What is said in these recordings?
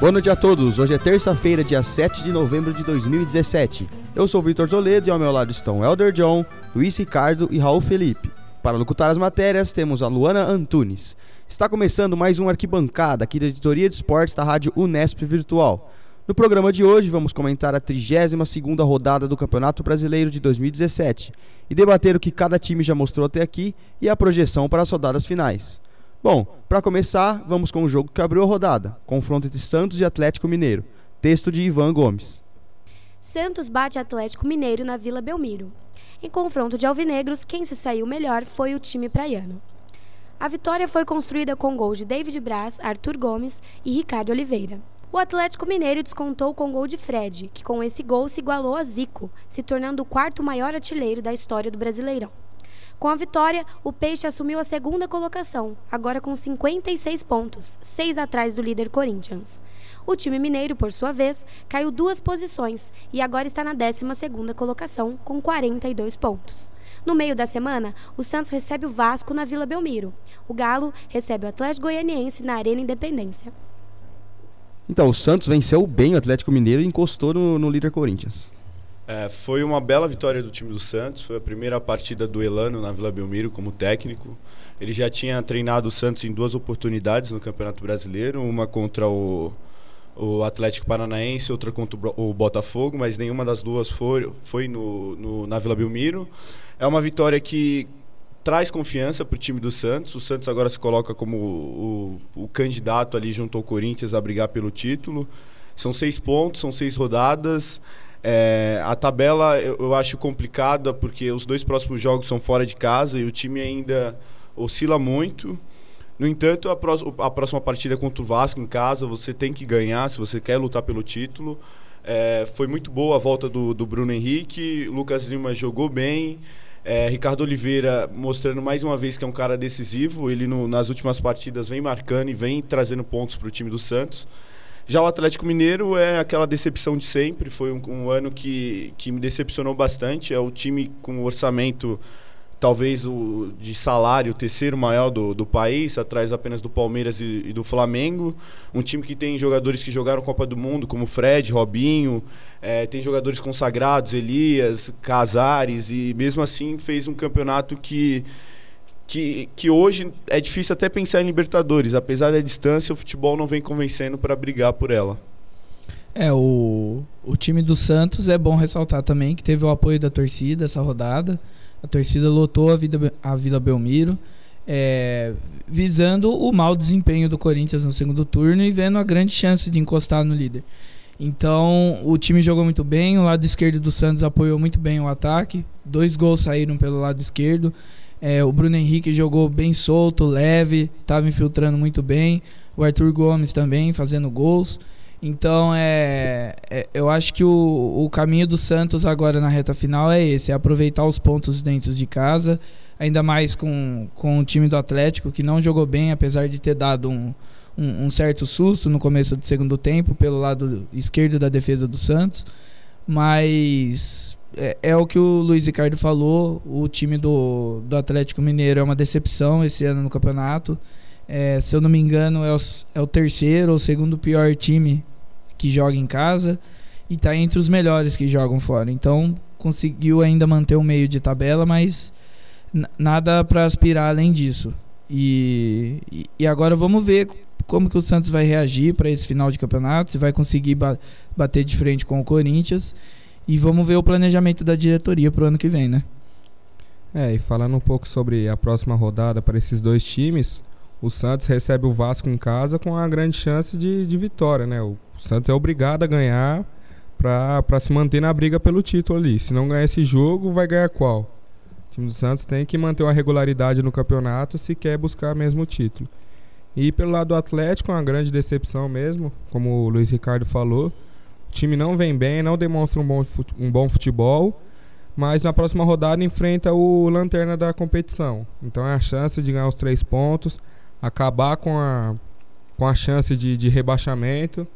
Boa noite a todos. Hoje é terça-feira, dia 7 de novembro de 2017. Eu sou Vitor Toledo e ao meu lado estão Elder John, Luiz Ricardo e Raul Felipe. Para locutar as matérias, temos a Luana Antunes. Está começando mais um Arquibancada aqui da Editoria de Esportes da Rádio Unesp Virtual. No programa de hoje, vamos comentar a 32ª rodada do Campeonato Brasileiro de 2017 e debater o que cada time já mostrou até aqui e a projeção para as rodadas finais. Bom, para começar, vamos com o jogo que abriu a rodada: confronto entre Santos e Atlético Mineiro. Texto de Ivan Gomes. Santos bate Atlético Mineiro na Vila Belmiro. Em confronto de alvinegros, quem se saiu melhor foi o time praiano. A vitória foi construída com gols de David Braz, Arthur Gomes e Ricardo Oliveira. O Atlético Mineiro descontou com gol de Fred, que com esse gol se igualou a Zico, se tornando o quarto maior artilheiro da história do Brasileirão. Com a vitória, o Peixe assumiu a segunda colocação, agora com 56 pontos, seis atrás do líder Corinthians. O time mineiro, por sua vez, caiu duas posições e agora está na 12ª colocação, com 42 pontos. No meio da semana, o Santos recebe o Vasco na Vila Belmiro. O Galo recebe o Atlético Goianiense na Arena Independência. Então, o Santos venceu bem o Atlético Mineiro e encostou no, no líder Corinthians. É, foi uma bela vitória do time do Santos. Foi a primeira partida do Elano na Vila Belmiro como técnico. Ele já tinha treinado o Santos em duas oportunidades no Campeonato Brasileiro, uma contra o, o Atlético Paranaense, outra contra o Botafogo, mas nenhuma das duas foi, foi no, no na Vila Belmiro. É uma vitória que traz confiança para o time do Santos. O Santos agora se coloca como o, o, o candidato ali junto ao Corinthians a brigar pelo título. São seis pontos, são seis rodadas. É, a tabela eu, eu, acho complicada porque os dois próximos jogos são fora de casa e o time ainda oscila muito. No entanto, a, pró a próxima partida é contra o Vasco em casa, você tem que ganhar se você quer lutar pelo título. É, foi muito boa a volta do, do Bruno Henrique, Lucas Lima jogou bem. É, Ricardo Oliveira mostrando mais uma vez que é um cara decisivo. Ele no, nas últimas partidas vem marcando e vem trazendo pontos para o time do Santos. Já o Atlético Mineiro é aquela decepção de sempre. Foi um, um ano que, que me decepcionou bastante. É o time com orçamento talvez o de salário o terceiro maior do, do país, atrás apenas do Palmeiras e, e, do Flamengo. Um time que tem jogadores que jogaram Copa do Mundo, como Fred, Robinho, é, tem jogadores consagrados, Elias, Casares, e mesmo assim fez um campeonato que que, que hoje é difícil até pensar em Libertadores. Apesar da distância, o futebol não vem convencendo para brigar por ela. É, o, o time do Santos é bom ressaltar também que teve o apoio da torcida essa rodada. A torcida lotou a, vida, a Vila Belmiro, é, visando o mau desempenho do Corinthians no segundo turno e vendo a grande chance de encostar no líder. Então, o time jogou muito bem, o lado esquerdo do Santos apoiou muito bem o ataque. Dois gols saíram pelo lado esquerdo. É, o Bruno Henrique jogou bem solto, leve, estava infiltrando muito bem. O Arthur Gomes também fazendo gols. Então, é, é, eu acho que o, o caminho do Santos agora na reta final é esse: é aproveitar os pontos dentro de casa, ainda mais com, com o time do Atlético, que não jogou bem, apesar de ter dado um, um, um certo susto no começo do segundo tempo, pelo lado esquerdo da defesa do Santos. Mas é, é, o que o Luiz Ricardo falou. O time do, do Atlético Mineiro é uma decepção esse ano no campeonato. É, se eu não me engano, é o, é o terceiro ou segundo pior time que joga em casa e está entre os melhores que jogam fora. Então conseguiu ainda manter o meio de tabela, mas nada para aspirar além disso. E, e, e, agora vamos ver como que o Santos vai reagir para esse final de campeonato, se vai conseguir ba bater de frente com o Corinthians e vamos ver o planejamento da diretoria para o ano que vem, né? É, e falando um pouco sobre a próxima rodada para esses dois times, o Santos recebe o Vasco em casa com a grande chance de, de vitória, né? O Santos é obrigado a ganhar para se manter na briga pelo título ali. Se não ganhar esse jogo, vai ganhar qual? O time do Santos tem que manter uma regularidade no campeonato se quer buscar mesmo o título. E pelo lado do Atlético, uma grande decepção mesmo, como o Luiz Ricardo falou. O time não vem bem, não demonstra um bom, um bom futebol, mas na próxima rodada enfrenta o lanterna da competição. Então é a chance de ganhar os três pontos, acabar com a, com a chance de, de rebaixamento,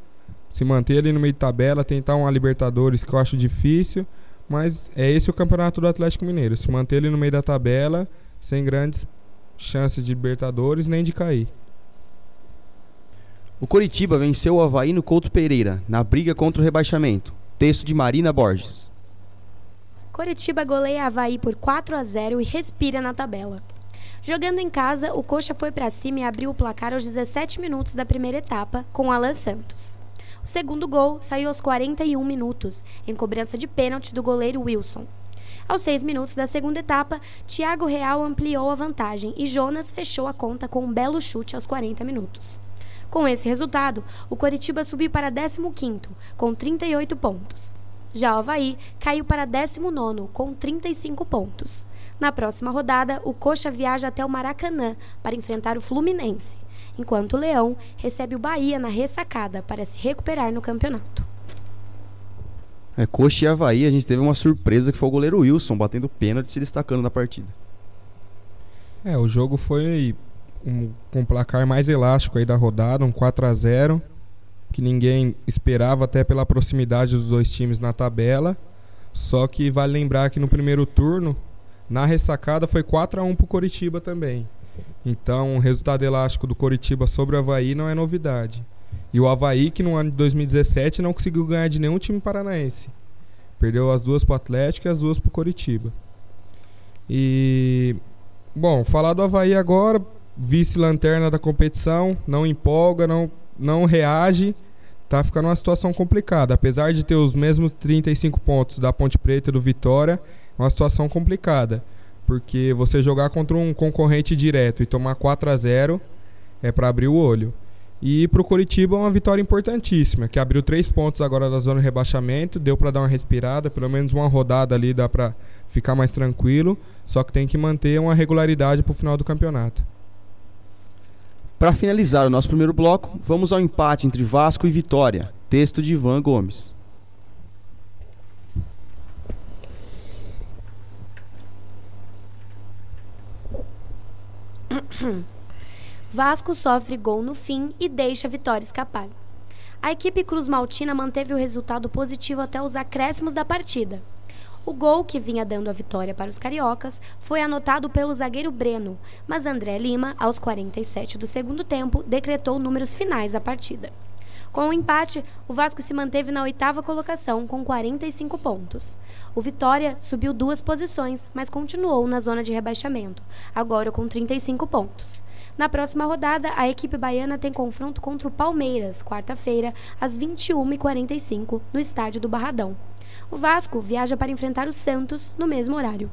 se manter ali no meio de tabela, tentar uma Libertadores que eu acho difícil, mas é esse o campeonato do Atlético Mineiro, se manter ali no meio da tabela, sem grandes chances de Libertadores nem de cair. O Coritiba venceu o Havaí no Couto Pereira, na briga contra o rebaixamento. Texto de Marina Borges. Coritiba goleia Havaí por 4 a 0 e respira na tabela. Jogando em casa, o Coxa foi para cima e abriu o placar aos 17 minutos da primeira etapa, com Alan Santos. O segundo gol saiu aos 41 minutos, em cobrança de pênalti do goleiro Wilson. Aos seis minutos da segunda etapa, Thiago Real ampliou a vantagem e Jonas fechou a conta com um belo chute aos 40 minutos. Com esse resultado, o Coritiba subiu para 15º, com 38 pontos. Já o Havaí caiu para 19º, com 35 pontos. Na próxima rodada, o Coxa viaja até o Maracanã para enfrentar o Fluminense, enquanto o Leão recebe o Bahia na ressacada para se recuperar no campeonato. É, Coxa e Havaí, a gente teve uma surpresa que foi o goleiro Wilson batendo pênalti e se destacando na partida. É, o jogo foi um, com um placar mais elástico aí da rodada, um 4 a 0 que ninguém esperava até pela proximidade dos dois times na tabela. Só que vale lembrar que no primeiro turno na ressacada foi 4 a 1 para o Coritiba também. Então, o resultado elástico do Coritiba sobre o Havaí não é novidade. E o Havaí, que no ano de 2017 não conseguiu ganhar de nenhum time paranaense. Perdeu as duas para o Atlético e as duas para o Coritiba. E. Bom, falar do Havaí agora, vice-lanterna da competição, não empolga, não, não reage, tá ficando uma situação complicada. Apesar de ter os mesmos 35 pontos da Ponte Preta e do Vitória, uma situação complicada. Porque você jogar contra um concorrente direto e tomar 4 a 0 é para abrir o olho. E para o Curitiba uma vitória importantíssima, que abriu três pontos agora da zona de rebaixamento, deu para dar uma respirada, pelo menos uma rodada ali dá para ficar mais tranquilo, só que tem que manter uma regularidade para o final do campeonato. Para finalizar o nosso primeiro bloco, vamos ao empate entre Vasco e Vitória. Texto de Ivan Gomes. Vasco sofre gol no fim e deixa a vitória escapar. A equipe Cruz Maltina manteve o resultado positivo até os acréscimos da partida. O gol que vinha dando a vitória para os cariocas foi anotado pelo zagueiro Breno, mas André Lima, aos 47 do segundo tempo, decretou números finais da partida. Com o empate, o Vasco se manteve na oitava colocação com 45 pontos. O Vitória subiu duas posições, mas continuou na zona de rebaixamento, agora com 35 pontos. Na próxima rodada, a equipe baiana tem confronto contra o Palmeiras, quarta-feira, às 21h45, no estádio do Barradão. O Vasco viaja para enfrentar o Santos no mesmo horário.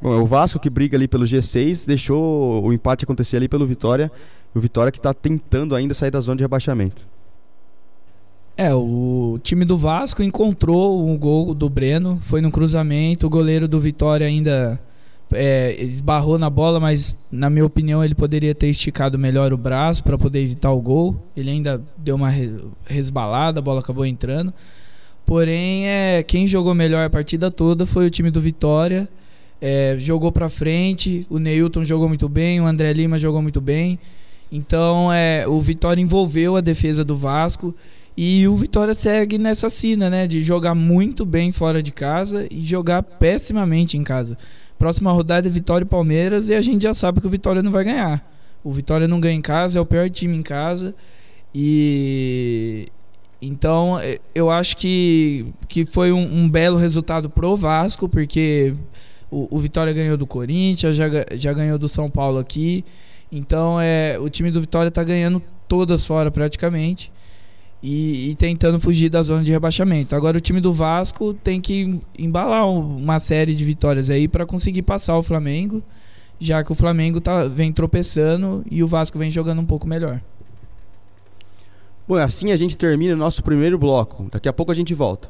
Bom, é o Vasco que briga ali pelo G6, deixou o empate acontecer ali pelo Vitória. O Vitória que está tentando ainda sair da zona de rebaixamento. É, o time do Vasco encontrou o gol do Breno, foi no cruzamento, o goleiro do Vitória ainda é, esbarrou na bola, mas na minha opinião ele poderia ter esticado melhor o braço para poder evitar o gol. Ele ainda deu uma resbalada, a bola acabou entrando. Porém, é, quem jogou melhor a partida toda foi o time do Vitória. É, jogou para frente, o Neilton jogou muito bem, o André Lima jogou muito bem. Então, é, o Vitória envolveu a defesa do Vasco e o Vitória segue nessa sina, né, de jogar muito bem fora de casa e jogar pessimamente em casa. Próxima rodada é Vitória e Palmeiras e a gente já sabe que o Vitória não vai ganhar. O Vitória não ganha em casa, é o pior time em casa. E então eu acho que, que foi um, um belo resultado pro Vasco, porque o, o, Vitória ganhou do Corinthians, já, já ganhou do São Paulo aqui. Então é, o time do Vitória está ganhando todas fora praticamente e, e, tentando fugir da zona de rebaixamento. Agora o time do Vasco tem que embalar uma série de vitórias aí para conseguir passar o Flamengo, já que o Flamengo tá, vem tropeçando e o Vasco vem jogando um pouco melhor. Bom, assim a gente termina o nosso primeiro bloco. Daqui a pouco a gente volta.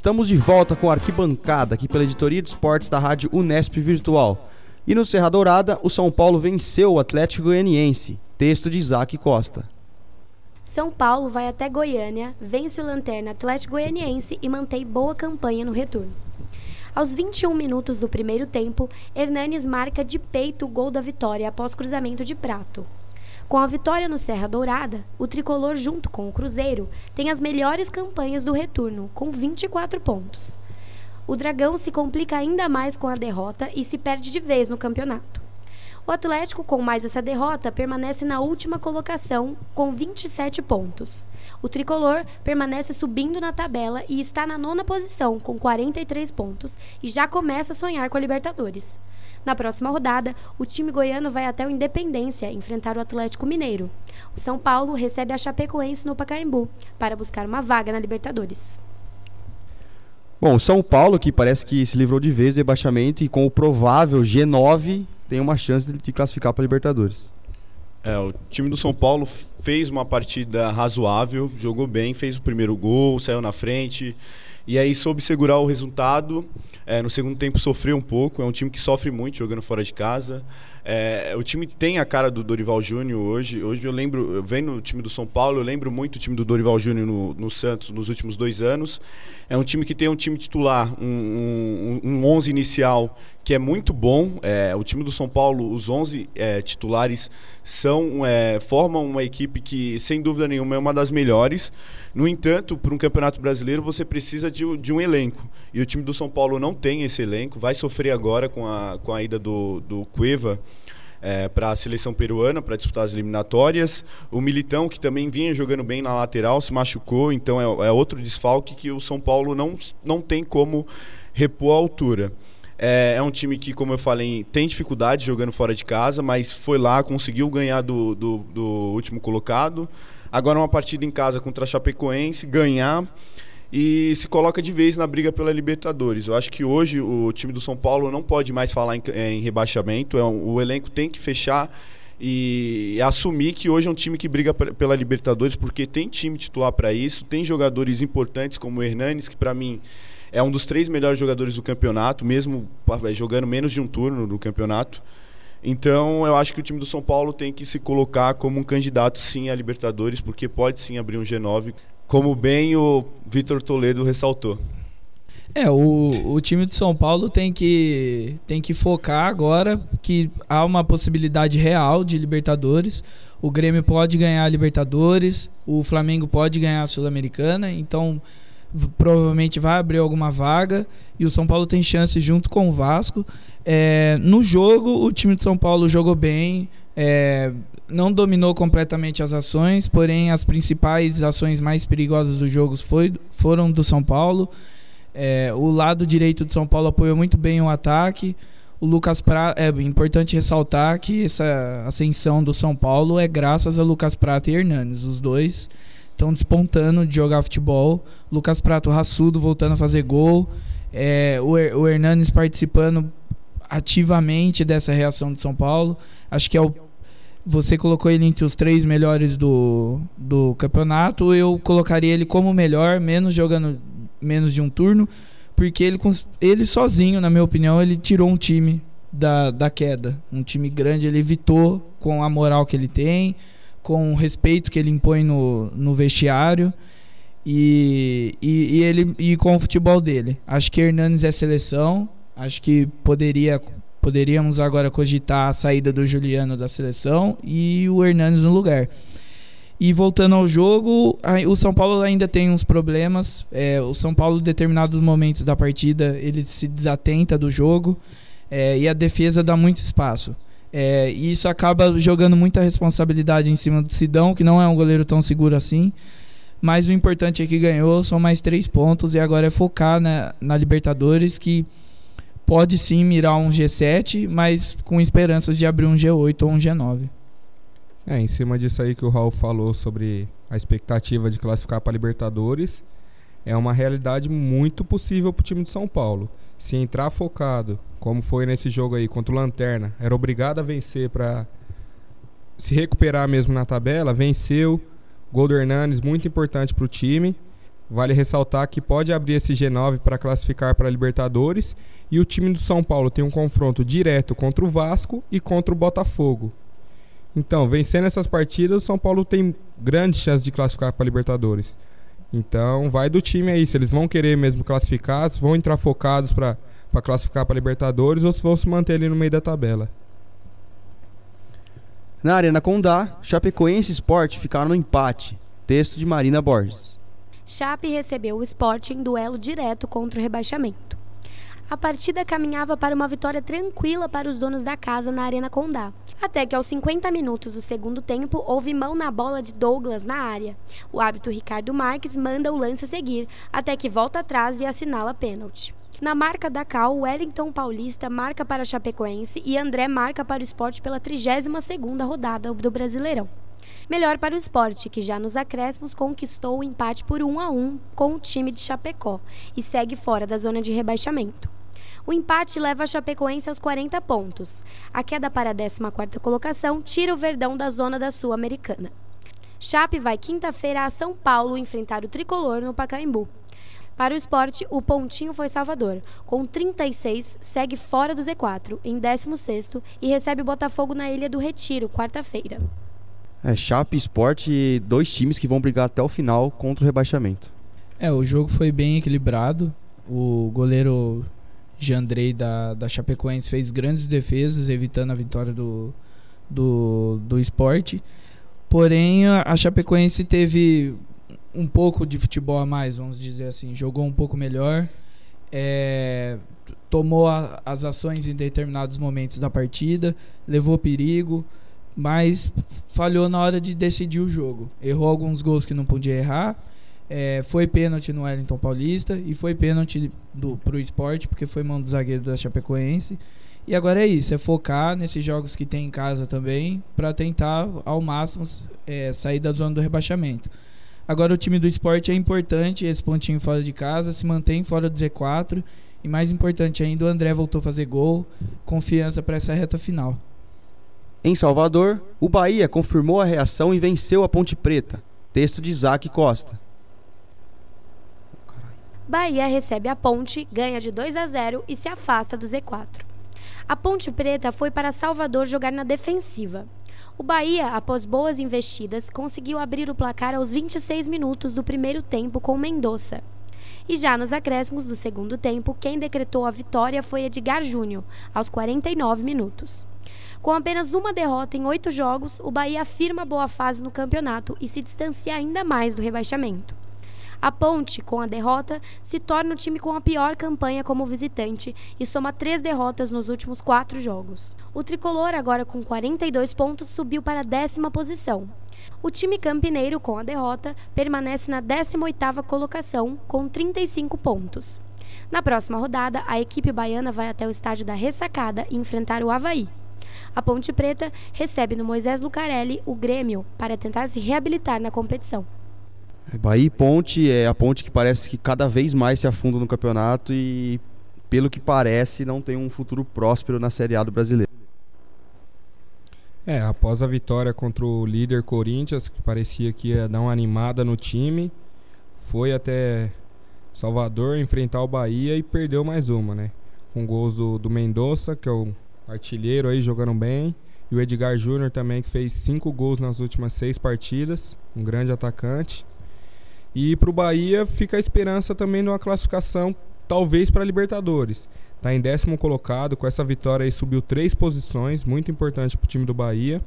Estamos de volta com a arquibancada aqui pela editoria de esportes da rádio Unesp Virtual. E no Serra Dourada, o São Paulo venceu o Atlético Goianiense. Texto de Isaac Costa. São Paulo vai até Goiânia, vence o Lanterna Atlético Goianiense e mantém boa campanha no retorno. Aos 21 minutos do primeiro tempo, Hernanes marca de peito o gol da vitória após cruzamento de prato. Com a vitória no Serra Dourada, o tricolor, junto com o Cruzeiro, tem as melhores campanhas do retorno, com 24 pontos. O Dragão se complica ainda mais com a derrota e se perde de vez no campeonato. O Atlético, com mais essa derrota, permanece na última colocação com 27 pontos. O tricolor permanece subindo na tabela e está na nona posição com 43 pontos e já começa a sonhar com a Libertadores. Na próxima rodada, o time goiano vai até o Independência enfrentar o Atlético Mineiro. O São Paulo recebe a Chapecoense no Pacaembu para buscar uma vaga na Libertadores. Bom, o São Paulo, que parece que se livrou de vez do rebaixamento e com o provável G9 tem uma chance de classificar para a Libertadores. É, o time do São Paulo fez uma partida razoável, jogou bem, fez o primeiro gol, saiu na frente. E aí soube segurar o resultado. É, no segundo tempo sofreu um pouco. É um time que sofre muito jogando fora de casa. É, o time tem a cara do Dorival Júnior hoje. Hoje eu lembro, eu venho no time do São Paulo, eu lembro muito o time do Dorival Júnior no, no, Santos nos últimos dois anos. É um time que tem um time titular, um, um, um 11 inicial que é muito bom. É, o time do São Paulo, os 11 é, titulares, são é, formam uma equipe que, sem dúvida nenhuma, é uma das melhores. No entanto, para um campeonato brasileiro, você precisa de, de, um elenco. E o time do São Paulo não tem esse elenco. Vai sofrer agora com a, com a ida do, do Cueva. É, para a seleção peruana para disputar as eliminatórias. O Militão, que também vinha jogando bem na lateral, se machucou, então é, é outro desfalque que o São Paulo não, não tem como repor a altura. É, é, um time que, como eu falei, tem dificuldade jogando fora de casa, mas foi lá, conseguiu ganhar do, do, do último colocado. Agora uma partida em casa contra a Chapecoense, ganhar e se coloca de vez na briga pela Libertadores. Eu acho que hoje o time do São Paulo não pode mais falar em, em rebaixamento, é um, o elenco tem que fechar e assumir que hoje é um time que briga pela Libertadores, porque tem time titular para isso, tem jogadores importantes como o Hernanes, que para mim é um dos três melhores jogadores do campeonato, mesmo jogando menos de um turno no campeonato. Então, eu acho que o time do São Paulo tem que se colocar como um candidato sim à Libertadores, porque pode sim abrir um G9, como bem o Vitor Toledo ressaltou. É, o, o time de São Paulo tem que, tem que focar agora que há uma possibilidade real de Libertadores. O Grêmio pode ganhar a Libertadores, o Flamengo pode ganhar a Sul-Americana, então provavelmente vai abrir alguma vaga e o São Paulo tem chance junto com o Vasco. É, no jogo, o time de São Paulo jogou bem, é, não dominou completamente as ações, porém as principais ações mais perigosas do jogo foi, foram do São Paulo. É, o lado direito de São Paulo apoiou muito bem o ataque. O Lucas Prata, é importante ressaltar que essa ascensão do São Paulo é graças a Lucas Prata e Hernanes, os dois estão despontando de jogar futebol. Lucas Prato raçudo voltando a fazer gol. É, o, o Hernanes participando ativamente dessa reação de São Paulo. Acho que é o. Você colocou ele entre os três melhores do, do campeonato. Eu colocaria ele como melhor, menos jogando menos de um turno, porque ele, ele sozinho, na minha opinião, ele tirou um time da, da queda. Um time grande, ele evitou com a moral que ele tem, com o respeito que ele impõe no, no vestiário e, e, e, ele, e com o futebol dele. Acho que Hernanes é seleção, acho que poderia, poderíamos agora cogitar a saída do Juliano da seleção e o Hernanes no lugar. E voltando ao jogo, o São Paulo ainda tem uns problemas. É, o São Paulo, em determinados momentos da partida, ele se desatenta do jogo é, e a defesa dá muito espaço. É, e isso acaba jogando muita responsabilidade em cima do Sidão, que não é um goleiro tão seguro assim. Mas o importante é que ganhou, são mais três pontos e agora é focar na, na Libertadores, que pode sim mirar um G7, mas com esperanças de abrir um G8 ou um G9. É, em cima disso aí que o Raul falou sobre a expectativa de classificar para Libertadores, é uma realidade muito possível para o time de São Paulo. Se entrar focado, como foi nesse jogo aí contra o Lanterna, era obrigado a vencer para se recuperar mesmo na tabela, venceu. Gol do Hernanes, muito importante para o time. Vale ressaltar que pode abrir esse G9 para classificar para a Libertadores. E o time do São Paulo tem um confronto direto contra o Vasco e contra o Botafogo. Então, vencendo essas partidas, o São Paulo tem grandes chances de classificar para a Libertadores. Então, vai do time aí. Se eles vão querer mesmo classificar, se vão entrar focados para para classificar para Libertadores ou se vão se manter ali no meio da tabela. Na Arena Condá, Chapecoense e Sport ficaram no empate. Texto de Marina Borges. Chape recebeu o Sport em duelo direto contra o rebaixamento. A partida caminhava para uma vitória tranquila para os donos da casa na Arena Condá. Até que aos 50 minutos do segundo tempo houve mão na bola de Douglas na área. O árbitro Ricardo Marques manda o lance seguir, até que volta atrás e assinala pênalti. Na marca da Cal, Wellington Paulista marca para a Chapecoense e André marca para o esporte pela 32ª rodada do Brasileirão. Melhor para o esporte, que já nos acréscimos conquistou o empate por 1 a 1 com o time de Chapecó e segue fora da zona de rebaixamento. O empate leva a Chapecoense aos 40 pontos. A queda para a 14ª colocação tira o Verdão da zona da Sul-Americana. Chape vai quinta-feira a São Paulo enfrentar o Tricolor no Pacaembu. Para o esporte, o pontinho foi Salvador. Com 36, segue fora do Z4, em 16º, e recebe o Botafogo na Ilha do Retiro, quarta-feira. É, Chape e Sport, dois times que vão brigar até o final contra o rebaixamento. É, o jogo foi bem equilibrado. O goleiro Jandrei da, da Chapecoense fez grandes defesas, evitando a vitória do, do, do esporte. Porém, a Chapecoense teve um pouco de futebol a mais, vamos dizer assim. Jogou um pouco melhor, é, tomou a, as ações em determinados momentos da partida, levou perigo, mas falhou na hora de decidir o jogo. Errou alguns gols que não podia errar é, foi pênalti no Wellington Paulista e foi pênalti do, pro esporte, porque foi mão do zagueiro da Chapecoense. E agora é isso, é focar nesses jogos que tem em casa também, para tentar ao máximo é, sair da zona do rebaixamento. Agora o time do esporte é importante, esse pontinho fora de casa, se mantém fora do Z4. E mais importante ainda, o André voltou a fazer gol, confiança para essa reta final. Em Salvador, o Bahia confirmou a reação e venceu a Ponte Preta. Texto de Isaac Costa. Bahia recebe a Ponte, ganha de 2 a 0 e se afasta do Z4. A Ponte Preta foi para Salvador jogar na defensiva. O Bahia, após boas investidas, conseguiu abrir o placar aos 26 minutos do primeiro tempo com Mendonça. E já nos acréscimos do segundo tempo, quem decretou a vitória foi Edgar Júnior, aos 49 minutos. Com apenas uma derrota em oito jogos, o Bahia afirma boa fase no campeonato e se distancia ainda mais do rebaixamento. A Ponte, com a derrota, se torna o time com a pior campanha como visitante e soma três derrotas nos últimos quatro jogos. O tricolor, agora com 42 pontos, subiu para a décima posição. O time campineiro, com a derrota, permanece na 18ª colocação, com 35 pontos. Na próxima rodada, a equipe baiana vai até o estádio da Ressacada enfrentar o Havaí. A Ponte Preta recebe no Moisés Lucarelli o Grêmio para tentar se reabilitar na competição. Bahia e Ponte é a ponte que parece que cada vez mais se afunda no campeonato e, pelo que parece, não tem um futuro próspero na Série A do brasileiro. É, após a vitória contra o líder Corinthians, que parecia que ia dar uma animada no time, foi até Salvador enfrentar o Bahia e perdeu mais uma, né? Com gols do, do Mendonça, que é o artilheiro aí jogando bem, e o Edgar Júnior também, que fez cinco gols nas últimas seis partidas, um grande atacante. E para o Bahia fica a esperança também numa classificação, talvez para Libertadores. Está em décimo colocado, com essa vitória aí subiu três posições, muito importante para o time do Bahia.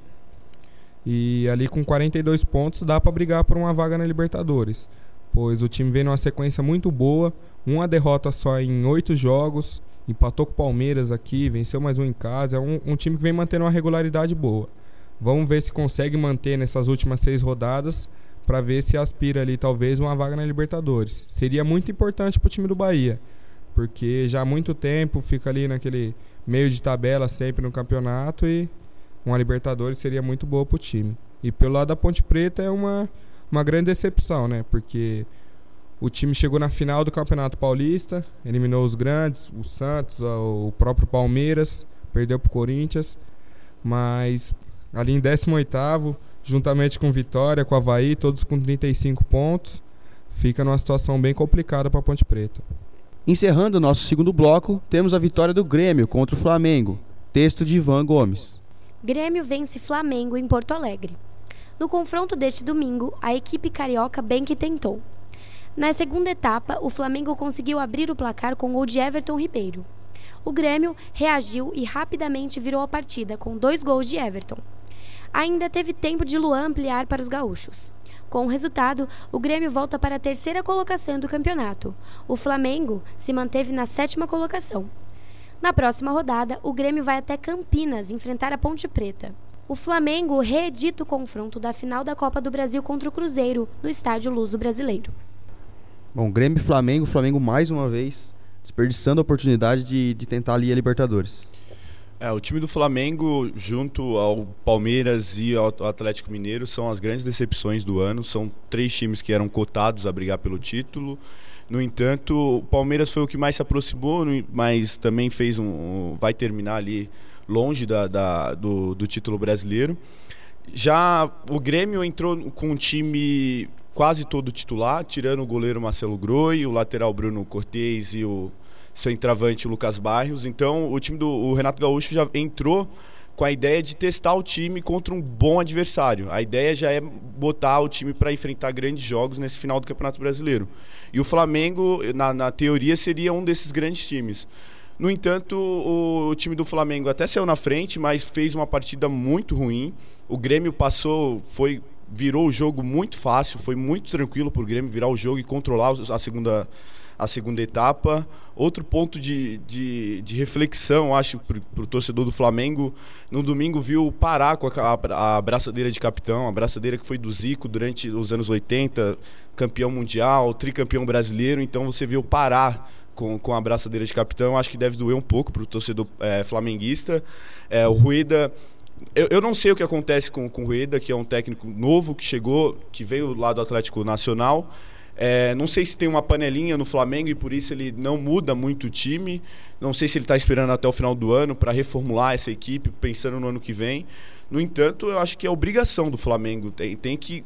E ali com 42 pontos dá para brigar por uma vaga na Libertadores. Pois o time vem numa sequência muito boa, uma derrota só em oito jogos, empatou com o Palmeiras aqui, venceu mais um em casa. É um, um time que vem mantendo uma regularidade boa. Vamos ver se consegue manter nessas últimas seis rodadas para ver se aspira ali talvez uma vaga na Libertadores. Seria muito importante para o time do Bahia, porque já há muito tempo fica ali naquele meio de tabela sempre no campeonato e uma Libertadores seria muito boa para o time. E pelo lado da Ponte Preta é uma, uma grande decepção, né? Porque o time chegou na final do Campeonato Paulista, eliminou os grandes, o Santos, o próprio Palmeiras, perdeu para o Corinthians, mas ali em 18º juntamente com Vitória, com Havaí, todos com 35 pontos. Fica numa situação bem complicada para a Ponte Preta. Encerrando o nosso segundo bloco, temos a vitória do Grêmio contra o Flamengo. Texto de Ivan Gomes. Grêmio vence Flamengo em Porto Alegre. No confronto deste domingo, a equipe carioca bem que tentou. Na segunda etapa, o Flamengo conseguiu abrir o placar com gol de Everton Ribeiro. O Grêmio reagiu e rapidamente virou a partida com dois gols de Everton. Ainda teve tempo de Luan ampliar para os gaúchos. Com o resultado, o Grêmio volta para a terceira colocação do campeonato. O Flamengo se manteve na sétima colocação. Na próxima rodada, o Grêmio vai até Campinas enfrentar a Ponte Preta. O Flamengo reedita o confronto da final da Copa do Brasil contra o Cruzeiro no estádio Luso Brasileiro. Bom, Grêmio e Flamengo, Flamengo mais uma vez desperdiçando a oportunidade de, de tentar ali a Libertadores. É, o time do Flamengo, junto ao Palmeiras e ao Atlético Mineiro, são as grandes decepções do ano. São três times que eram cotados a brigar pelo título. No entanto, o Palmeiras foi o que mais se aproximou, mas também fez um. vai terminar ali longe da, da do, do título brasileiro. Já o Grêmio entrou com um time quase todo titular, tirando o goleiro Marcelo Groi, o lateral Bruno Cortez e o seu entravante Lucas Barrios. Então, o time do o Renato Gaúcho já entrou com a ideia de testar o time contra um bom adversário. A ideia já é botar o time para enfrentar grandes jogos nesse final do Campeonato Brasileiro. E o Flamengo, na, na teoria, seria um desses grandes times. No entanto, o, o, time do Flamengo até saiu na frente, mas fez uma partida muito ruim. O Grêmio passou, foi virou o jogo muito fácil, foi muito tranquilo para o Grêmio virar o jogo e controlar a segunda, a segunda etapa. Outro ponto de, de, de reflexão, acho, para o torcedor do Flamengo, no domingo viu Pará com a, a, a braçadeira de capitão, a braçadeira que foi do Zico durante os anos 80, campeão mundial, tricampeão brasileiro, então você viu Pará com, com a braçadeira de capitão, acho que deve doer um pouco para o torcedor é, flamenguista. É, o Rueda eu, eu não sei o que acontece com, com o Rueda, que é um técnico novo que chegou, que veio lá do Atlético Nacional. É, não sei se tem uma panelinha no Flamengo e por isso ele não muda muito o time. Não sei se ele está esperando até o final do ano para reformular essa equipe, pensando no ano que vem. No entanto, eu acho que é obrigação do Flamengo. Tem, tem que,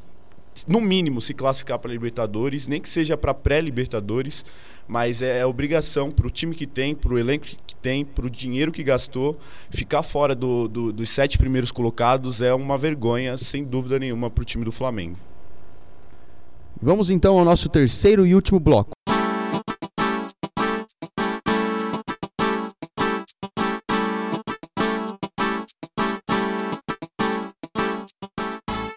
no mínimo, se classificar para Libertadores, nem que seja para pré-Libertadores mas é, é obrigação para o time que tem, para o elenco que tem, para o dinheiro que gastou, ficar fora do, do, dos sete primeiros colocados é uma vergonha, sem dúvida nenhuma, para o time do Flamengo. Vamos então ao nosso terceiro e último bloco.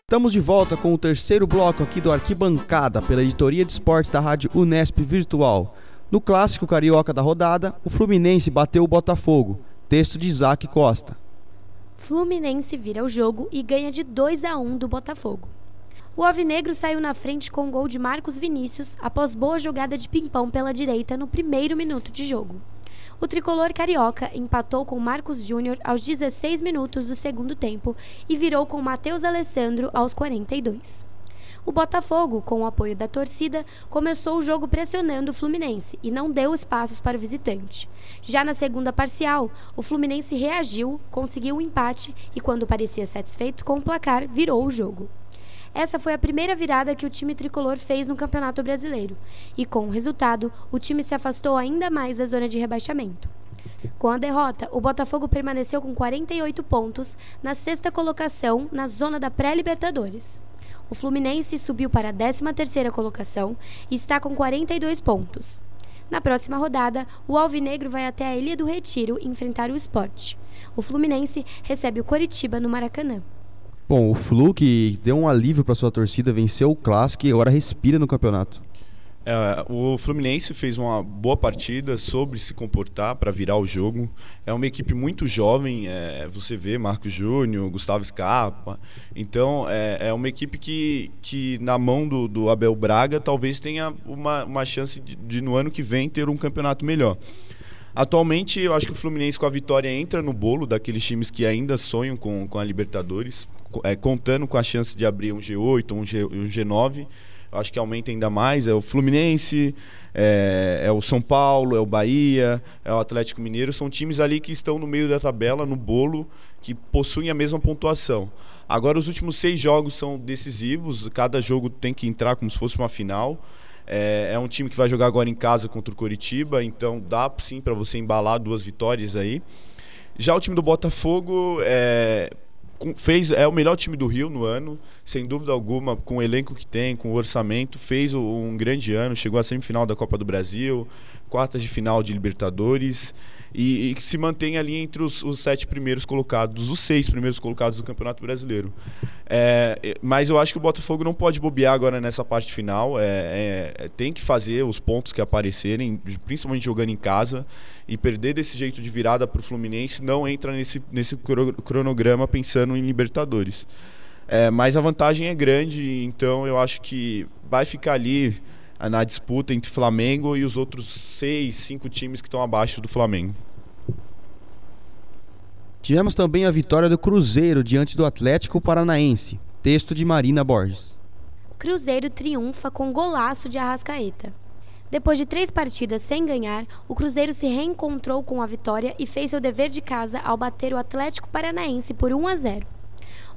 Estamos de volta com o terceiro bloco aqui do Arquibancada, pela editoria de esportes da Rádio Unesp Virtual. No clássico carioca da rodada, o Fluminense bateu o Botafogo. Texto de Isaac Costa. Fluminense vira o jogo e ganha de 2 a 1 do Botafogo. O Alvinegro saiu na frente com o gol de Marcos Vinícius após boa jogada de pimpão pela direita no primeiro minuto de jogo. O tricolor carioca empatou com Marcos Júnior aos 16 minutos do segundo tempo e virou com Matheus Alessandro aos 42. O Botafogo, com o apoio da torcida, começou o jogo pressionando o Fluminense e não deu espaços para o visitante. Já na segunda parcial, o Fluminense reagiu, conseguiu o um empate e, quando parecia satisfeito com o placar, virou o jogo. Essa foi a primeira virada que o time tricolor fez no Campeonato Brasileiro, e com o resultado, o time se afastou ainda mais da zona de rebaixamento. Com a derrota, o Botafogo permaneceu com 48 pontos na sexta colocação na zona da pré-Libertadores. O Fluminense subiu para a 13ª colocação e está com 42 pontos. Na próxima rodada, o Alvinegro vai até a Ilha do Retiro enfrentar o Esporte. O Fluminense recebe o Coritiba no Maracanã. Bom, o Flu, que deu um alívio para sua torcida, venceu o clássico e agora respira no campeonato. É, o Fluminense fez uma boa partida, sobre se comportar para virar o jogo. É uma equipe muito jovem, é, você vê Marcos Júnior, Gustavo Scarpa. Então, é, é, uma equipe que, que na mão do, do Abel Braga, talvez tenha uma, uma chance de, de, no ano que vem, ter um campeonato melhor. Atualmente, eu acho que o Fluminense com a vitória entra no bolo daqueles times que ainda sonham com, com a Libertadores é, contando com a chance de abrir um G8, um, G, um G9, acho que aumenta ainda mais. É o Fluminense, é, é, o São Paulo, é o Bahia, é o Atlético Mineiro. São times ali que estão no meio da tabela, no bolo, que possuem a mesma pontuação. Agora, os últimos seis jogos são decisivos, cada jogo tem que entrar como se fosse uma final. É, é um time que vai jogar agora em casa contra o Coritiba, então dá sim para você embalar duas vitórias aí. Já o time do Botafogo, é, fez é o melhor time do Rio no ano, sem dúvida alguma, com o elenco que tem, com o orçamento, fez um grande ano, chegou à semifinal da Copa do Brasil, quartas de final de Libertadores e, que se mantém ali entre os, os sete primeiros colocados, os seis primeiros colocados do Campeonato Brasileiro. É, mas eu acho que o Botafogo não pode bobear agora nessa parte final. É, é, é, tem que fazer os pontos que aparecerem, principalmente jogando em casa. E perder desse jeito de virada para o Fluminense não entra nesse, nesse cro- cronograma pensando em Libertadores. É, mas a vantagem é grande, então eu acho que vai ficar ali na disputa entre Flamengo e os outros seis, cinco times que estão abaixo do Flamengo. Tivemos também a vitória do Cruzeiro diante do Atlético Paranaense. Texto de Marina Borges. Cruzeiro triunfa com golaço de Arrascaeta. Depois de três partidas sem ganhar, o Cruzeiro se reencontrou com a vitória e fez seu dever de casa ao bater o Atlético Paranaense por 1 a 0.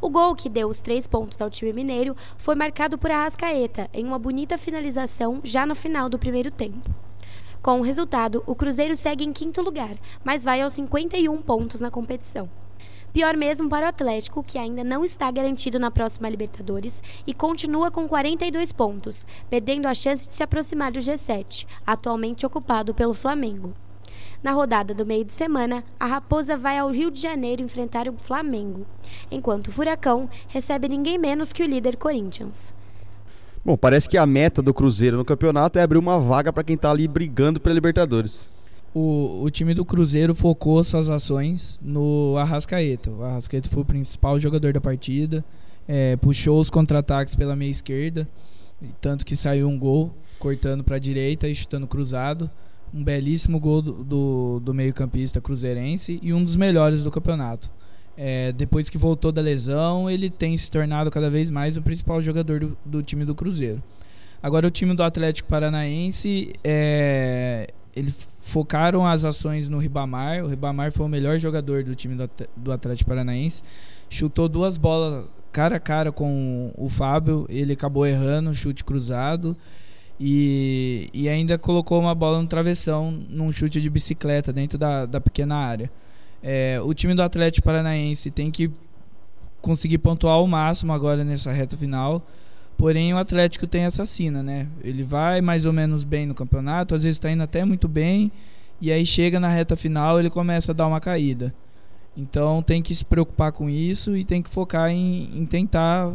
O gol que deu os três pontos ao time mineiro foi marcado por Arrascaeta em uma bonita finalização já no final do primeiro tempo. Com o resultado, o Cruzeiro segue em quinto lugar, mas vai aos 51 pontos na competição. Pior mesmo para o Atlético, que ainda não está garantido na próxima Libertadores e continua com 42 pontos, perdendo a chance de se aproximar do G7, atualmente ocupado pelo Flamengo. Na rodada do meio de semana, a Raposa vai ao Rio de Janeiro enfrentar o Flamengo, enquanto o Furacão recebe ninguém menos que o líder Corinthians. Bom, parece que a meta do Cruzeiro no campeonato é abrir uma vaga para quem tá ali brigando pela Libertadores. O, o time do Cruzeiro focou suas ações no Arrascaeta. O Arrascaeta foi o principal jogador da partida, é, puxou os contra-ataques pela meia esquerda, tanto que saiu um gol cortando para a direita e chutando cruzado. Um belíssimo gol do, do, do meio-campista cruzeirense e um dos melhores do campeonato. É, depois que voltou da lesão, ele tem se tornado cada vez mais o principal jogador do, do time do Cruzeiro. Agora, o time do Atlético Paranaense, é, eles focaram as ações no Ribamar. O Ribamar foi o melhor jogador do time do, do Atlético Paranaense. Chutou duas bolas cara a cara com o Fábio. Ele acabou errando, chute cruzado. E, e ainda colocou uma bola no travessão num chute de bicicleta dentro da, da pequena área. É, o time do Atlético Paranaense tem que conseguir pontuar ao máximo agora nessa reta final. Porém, o Atlético tem essa sina, né? Ele vai mais ou menos bem no campeonato, às vezes está indo até muito bem, e aí chega na reta final ele começa a dar uma caída. Então tem que se preocupar com isso e tem que focar em, em tentar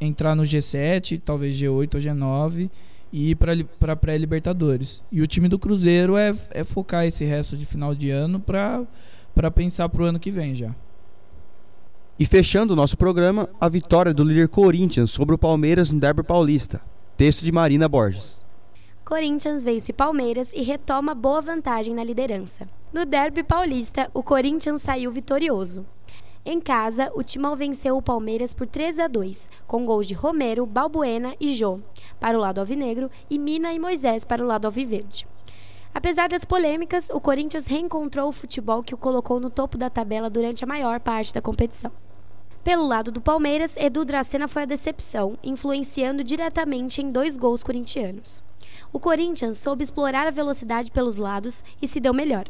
entrar no G7, talvez G8 ou G9 e ir para pré-Libertadores. E o time do Cruzeiro é, é focar esse resto de final de ano para pensar para o ano que vem já. E fechando o nosso programa, a vitória do líder Corinthians sobre o Palmeiras no Derby Paulista. Texto de Marina Borges. Corinthians vence Palmeiras e retoma boa vantagem na liderança. No derby paulista, o Corinthians saiu vitorioso. Em casa, o Timão venceu o Palmeiras por 3 a 2, com gols de Romero, Balbuena e Jô, para o lado alvinegro, e Mina e Moisés para o lado alviverde. Apesar das polêmicas, o Corinthians reencontrou o futebol que o colocou no topo da tabela durante a maior parte da competição. Pelo lado do Palmeiras, Edu Dracena foi a decepção, influenciando diretamente em dois gols corintianos. O Corinthians soube explorar a velocidade pelos lados e se deu melhor.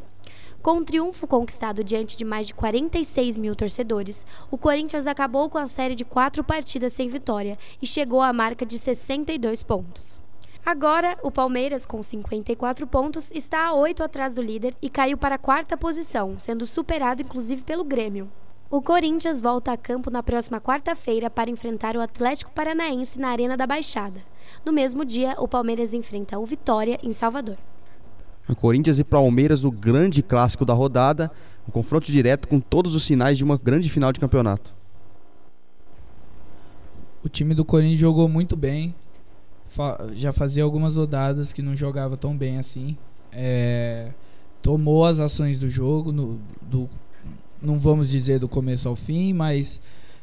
Com um triunfo conquistado diante de mais de 46 mil torcedores, o Corinthians acabou com a série de quatro partidas sem vitória e chegou à marca de 62 pontos. Agora, o Palmeiras, com 54 pontos, está a 8 atrás do líder e caiu para a quarta posição, sendo superado inclusive pelo Grêmio. O Corinthians volta a campo na próxima quarta-feira para enfrentar o Atlético Paranaense na Arena da Baixada. No mesmo dia, o Palmeiras enfrenta o Vitória em Salvador. O Corinthians e Palmeiras no grande clássico da rodada, um confronto direto com todos os sinais de uma grande final de campeonato. O time do Corinthians jogou muito bem. Já fazia algumas rodadas que não jogava tão bem assim. É, tomou as ações do jogo, no, do, não vamos dizer do começo ao fim, mas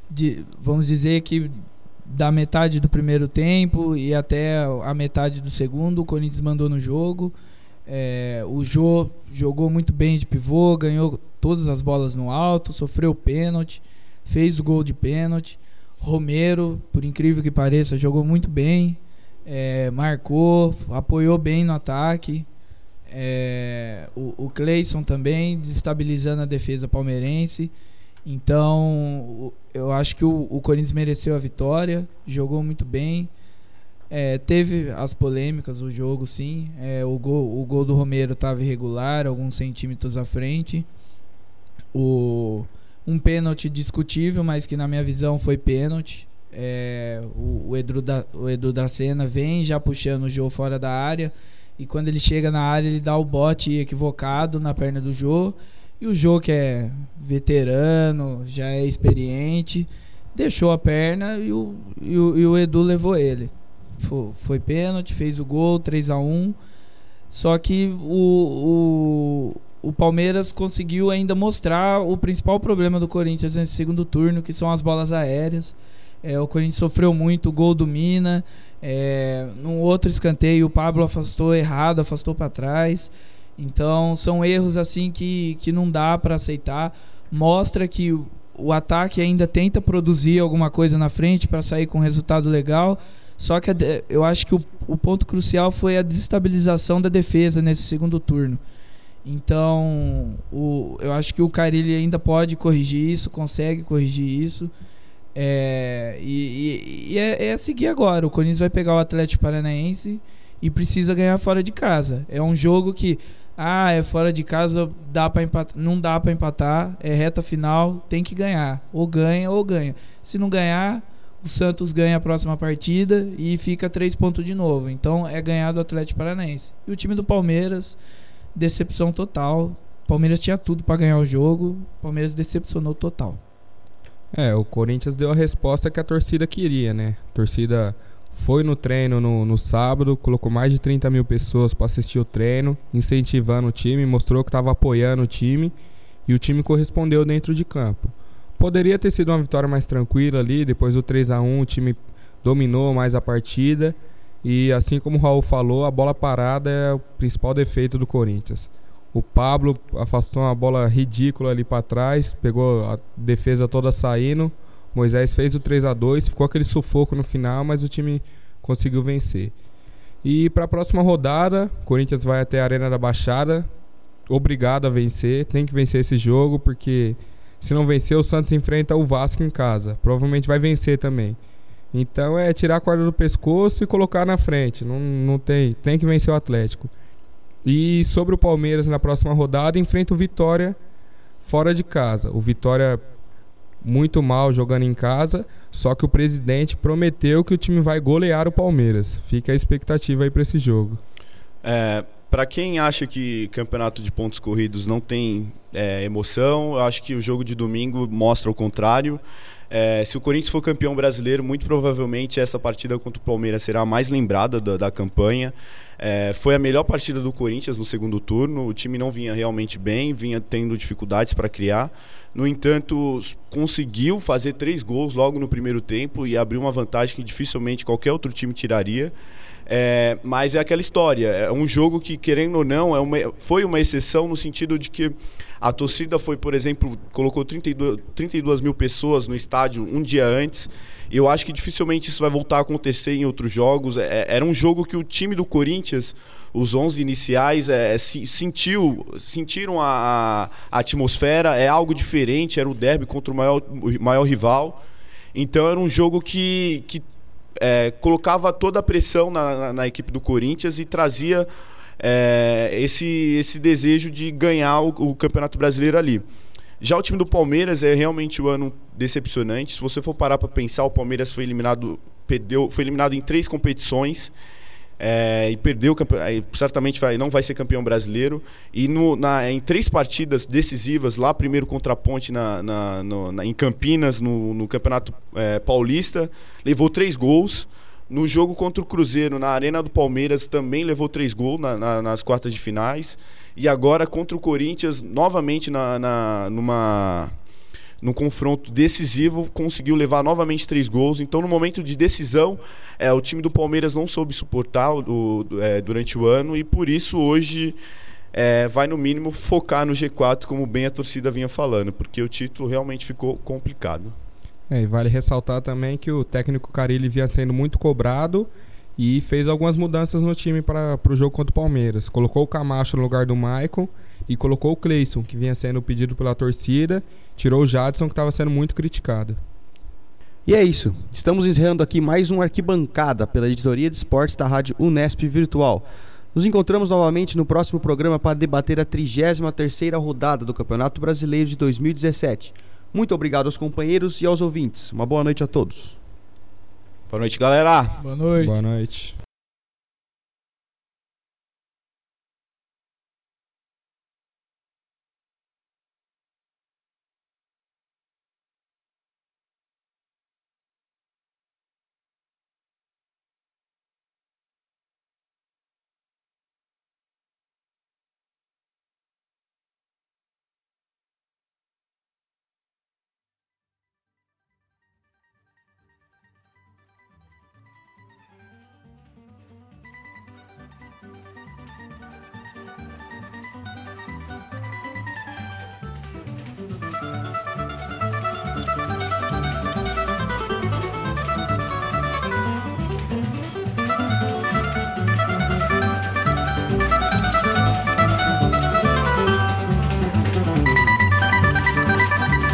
de, vamos dizer que da metade do primeiro tempo e até a metade do segundo, o Corinthians mandou no jogo. É, o Jô jogou muito bem de pivô, ganhou todas as bolas no alto, sofreu pênalti, fez o gol de pênalti. Romero, por incrível que pareça, jogou muito bem, é, marcou, apoiou bem no ataque. É, o, o também, desestabilizando a defesa palmeirense. Então, eu acho que o, o Corinthians mereceu a vitória, jogou muito bem. É, teve as polêmicas o jogo, sim. É, o, gol, o gol do Romero estava irregular, alguns centímetros à frente. O, um pênalti discutível, mas que na minha visão foi pênalti. É, o, o, Edu da, o Edu da Cena vem já puxando o Jô fora da área. E quando ele chega na área, ele dá o bote equivocado na perna do Jô. E o Jô, que é veterano, já é experiente, deixou a perna e o, e o, e o Edu levou ele. Foi, foi pênalti, fez o gol, 3 a 1 Só que o, o, o Palmeiras conseguiu ainda mostrar o principal problema do Corinthians nesse segundo turno, que são as bolas aéreas. É, o Corinthians sofreu muito, o gol do Mina. É, num outro escanteio, o Pablo afastou errado, afastou para trás. Então são erros assim que, que não dá para aceitar. Mostra que o, o, ataque ainda tenta produzir alguma coisa na frente para sair com um resultado legal. Só que eu acho que o, o ponto crucial foi a desestabilização da defesa nesse segundo turno. Então, o, eu acho que o Carilli ainda pode corrigir isso, consegue corrigir isso. É, e, e, e é, é, seguir agora. O Corinthians vai pegar o Atlético Paranaense e precisa ganhar fora de casa. É um jogo que ah, é fora de casa, dá para empatar, não dá para empatar, é reta final, tem que ganhar, ou ganha ou ganha. Se não ganhar, o Santos ganha a próxima partida e fica três pontos de novo. Então é ganhar do Atlético Paranaense. E o time do Palmeiras, decepção total. Palmeiras tinha tudo para ganhar o jogo, Palmeiras decepcionou total. É, o Corinthians deu a resposta que a torcida queria, né? A torcida foi no treino no, no sábado, colocou mais de 30 mil pessoas para assistir o treino, incentivando o time, mostrou que estava apoiando o time e o time correspondeu dentro de campo. Poderia ter sido uma vitória mais tranquila ali, depois do 3 a 1 o time dominou mais a partida e assim como o Raul falou, a bola parada é o principal defeito do Corinthians. O Pablo afastou uma bola ridícula ali para trás, pegou a defesa toda saindo Moisés fez o 3 a 2 ficou aquele sufoco no final, mas o time conseguiu vencer. E para a próxima rodada, o Corinthians vai até a Arena da Baixada, obrigado a vencer, tem que vencer esse jogo, porque se não vencer, o Santos enfrenta o Vasco em casa. Provavelmente vai vencer também. Então é tirar a corda do pescoço e colocar na frente. Não, não tem, tem que vencer o Atlético. E sobre o Palmeiras na próxima rodada, enfrenta o Vitória fora de casa. O Vitória muito mal jogando em casa, só que o presidente prometeu que o time vai golear o Palmeiras. Fica a expectativa aí para esse jogo. É, para quem acha que campeonato de pontos corridos não tem é, emoção, eu acho que o jogo de domingo mostra o contrário. É, se o Corinthians for campeão brasileiro, muito provavelmente essa partida contra o Palmeiras será a mais lembrada da, da campanha. É, foi a melhor partida do Corinthians no segundo turno. O time não vinha realmente bem, vinha tendo dificuldades para criar. No entanto, conseguiu fazer três gols logo no primeiro tempo e abriu uma vantagem que dificilmente qualquer outro time tiraria. É, mas é aquela história, é um jogo que, querendo ou não, é uma, foi uma exceção no sentido de que a torcida foi, por exemplo, colocou 32, 32 mil pessoas no estádio um dia antes. E eu acho que dificilmente isso vai voltar a acontecer em outros jogos. É, era um jogo que o time do Corinthians os 11 iniciais é, sentiu, sentiram a, a, atmosfera, é algo diferente, era o derby contra o maior, o maior rival. Então era um jogo que, que é, colocava toda a pressão na, na, na, equipe do Corinthians e trazia é, esse, esse desejo de ganhar o, o, Campeonato Brasileiro ali. Já o time do Palmeiras é realmente um ano decepcionante. Se você for parar para pensar, o Palmeiras foi eliminado, perdeu, foi eliminado em três competições é, e perdeu certamente vai, não vai ser campeão brasileiro. E no, na, em três partidas decisivas lá primeiro contra a Ponte na, na, no, na em Campinas no, no campeonato é, paulista levou três gols. No jogo contra o Cruzeiro na arena do Palmeiras também levou três gols nas quartas de finais. E agora contra o Corinthians novamente na, na numa no confronto decisivo, conseguiu levar novamente três gols. Então, no momento de decisão, é, o time do Palmeiras não soube suportar o, é, durante o ano e por isso hoje é, vai, no mínimo, focar no G4, como bem a torcida vinha falando, porque o título realmente ficou complicado. É, e vale ressaltar também que o técnico Carilli vinha sendo muito cobrado e fez algumas mudanças no time para o jogo contra o Palmeiras. Colocou o Camacho no lugar do Maicon e colocou o Cleison, que vinha sendo pedido pela torcida, tirou o Jadson, que estava sendo muito criticado. E é isso. Estamos encerrando aqui mais um Arquibancada pela editoria de esportes da Rádio Unesp Virtual. Nos encontramos novamente no próximo programa para debater a 33ª rodada do Campeonato Brasileiro de 2017. Muito obrigado aos companheiros e aos ouvintes. Uma boa noite a todos. Boa noite, galera. Boa noite. Boa noite.